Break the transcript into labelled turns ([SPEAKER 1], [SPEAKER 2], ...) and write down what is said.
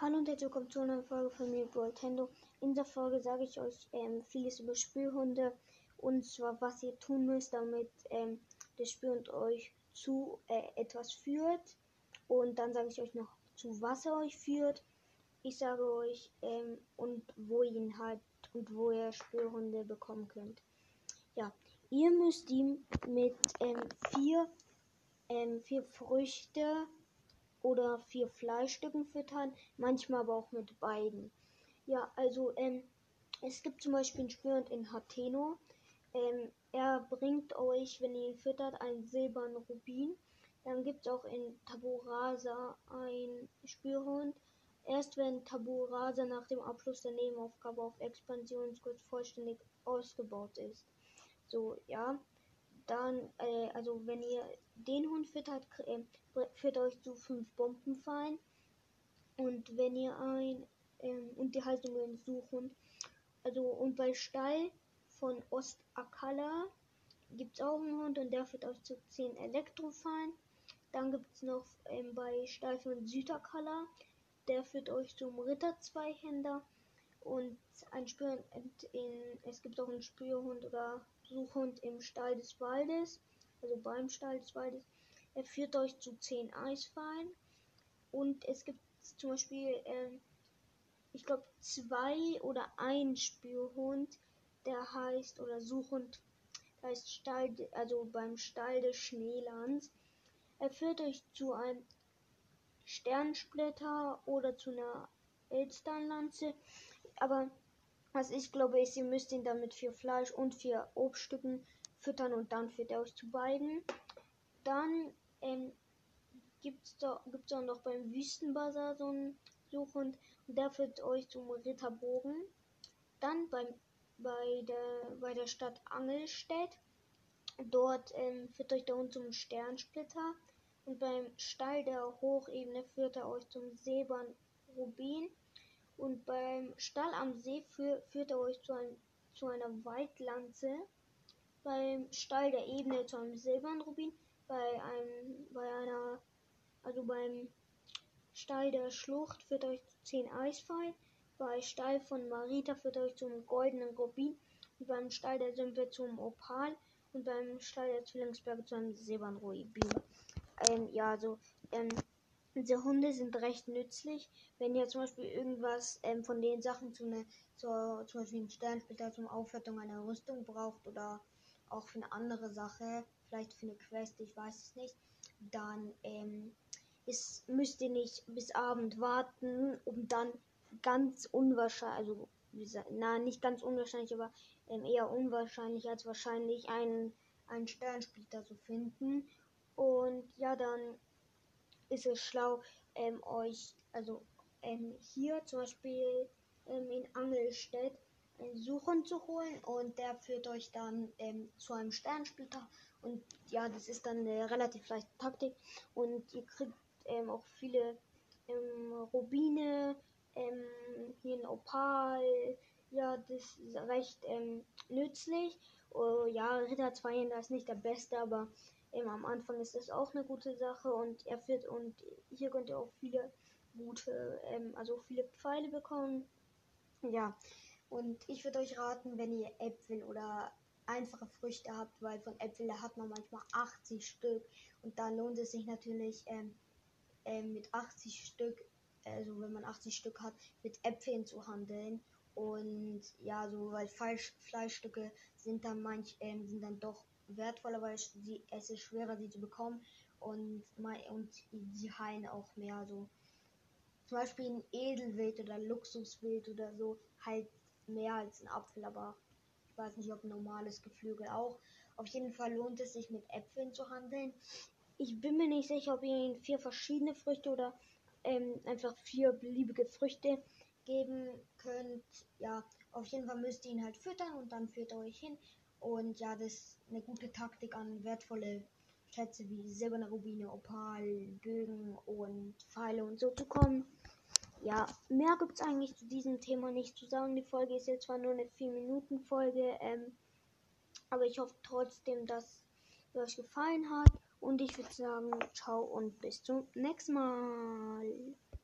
[SPEAKER 1] Hallo und herzlich willkommen zu einer Folge von mir, Nintendo. In dieser Folge sage ich euch ähm, vieles über Spürhunde und zwar, was ihr tun müsst, damit ähm, der Spürhund euch zu äh, etwas führt. Und dann sage ich euch noch, zu was er euch führt. Ich sage euch ähm, und wo ihr ihn halt und wo ihr Spürhunde bekommen könnt. Ja, ihr müsst ihm mit ähm, vier, ähm, vier Früchte oder vier Fleischstücken füttern, manchmal aber auch mit beiden. Ja, also ähm, es gibt zum Beispiel einen Spürhund in Hateno. Ähm, er bringt euch, wenn ihr ihn füttert, einen silbernen Rubin. Dann gibt es auch in Taburasa einen Spürhund. Erst wenn Taburasa nach dem Abschluss der Nebenaufgabe auf Expansionskurs vollständig ausgebaut ist. So, ja. Dann, äh, also wenn ihr den Hund füttert, äh, führt euch zu fünf Bombenfallen. Und wenn ihr ein, ähm, und die Haltung den Suchhund. Also, und bei Stall von Ostakala gibt es auch einen Hund und der führt euch zu 10 Elektrofallen. Dann gibt es noch ähm, bei Stall von Südakala, der führt euch zum Ritter Zweihänder und ein Spür in, es gibt auch einen Spürhund oder Suchhund im Stall des Waldes, also beim Stall des Waldes. Er führt euch zu 10 Eisfallen und es gibt zum Beispiel, ähm, ich glaube, zwei oder ein Spürhund, der heißt, oder Suchhund, der heißt Stall, also beim Stall des Schneelands. Er führt euch zu einem Sternsplitter oder zu einer Elsternlanze. Aber was ich glaube, ist, ihr müsst ihn dann mit vier Fleisch und vier Obststücken füttern und dann führt er euch zu beiden. Dann ähm, gibt es da, gibt's auch noch beim Wüstenbazar so einen Suchhund und der führt euch zum Ritterbogen. Dann beim, bei, der, bei der Stadt Angelstedt. Dort ähm, führt euch der Hund zum Sternsplitter. Und beim Stall der Hochebene führt er euch zum Silbern Rubin. Und beim Stall am See für, führt er euch zu, ein, zu einer Waldlanze. Beim Stall der Ebene zu einem silbernen Rubin. Bei einem, bei einer, also beim Stall der Schlucht führt euch zu 10 Eisfallen. Bei Stall von Marita führt euch zum goldenen Rubin. Und beim Stall der Sümpfe zum Opal. Und beim Stall der Zwillingsberge zu einem silbernen Rubin. Ähm, ja, also, ähm, diese Hunde sind recht nützlich, wenn ihr zum Beispiel irgendwas ähm, von den Sachen zu ne, zur, zum Beispiel ein Sternsplitter zum Aufwertung einer Rüstung braucht oder auch für eine andere Sache, vielleicht für eine Quest, ich weiß es nicht, dann ähm, ist, müsst ihr nicht bis Abend warten, um dann ganz unwahrscheinlich, also na nicht ganz unwahrscheinlich, aber ähm, eher unwahrscheinlich als wahrscheinlich einen, einen Sternsplitter zu finden. Und ja, dann ist es schlau, ähm, euch, also ähm, hier zum Beispiel ähm, in Angelstedt einen Suchen zu holen und der führt euch dann ähm, zu einem Sternsplitter und ja, das ist dann eine relativ leichte Taktik. Und ihr kriegt ähm, auch viele ähm, Rubine, hier ein Opal, ja, das ist recht nützlich. Oh, ja, Ritter 2 ist nicht der beste, aber ähm, am Anfang ist das auch eine gute Sache und er wird und hier könnt ihr auch viele gute, ähm, also viele Pfeile bekommen. Ja, und ich würde euch raten, wenn ihr Äpfel oder einfache Früchte habt, weil von Äpfeln hat man manchmal 80 Stück und da lohnt es sich natürlich ähm, ähm, mit 80 Stück, also wenn man 80 Stück hat, mit Äpfeln zu handeln. Und ja, so weil Fleisch, Fleischstücke sind dann manch ähm, sind dann doch wertvoller, weil sie, es ist schwerer, sie zu bekommen und, und sie heilen auch mehr. So zum Beispiel ein Edelwild oder Luxuswild oder so halt mehr als ein Apfel, aber ich weiß nicht, ob ein normales Geflügel auch. Auf jeden Fall lohnt es sich mit Äpfeln zu handeln. Ich bin mir nicht sicher, ob ihr ihnen vier verschiedene Früchte oder ähm, einfach vier beliebige Früchte geben könnt. Ja, auf jeden Fall müsst ihr ihn halt füttern und dann führt er euch hin und ja, das ist eine gute Taktik an wertvolle Schätze wie silberne Rubine, Opal, Bögen und Pfeile und so zu kommen. Ja, mehr gibt es eigentlich zu diesem Thema nicht zu sagen. Die Folge ist jetzt zwar nur eine 4-Minuten-Folge, ähm, aber ich hoffe trotzdem, dass es euch gefallen hat. Und ich würde sagen, ciao und bis zum nächsten Mal.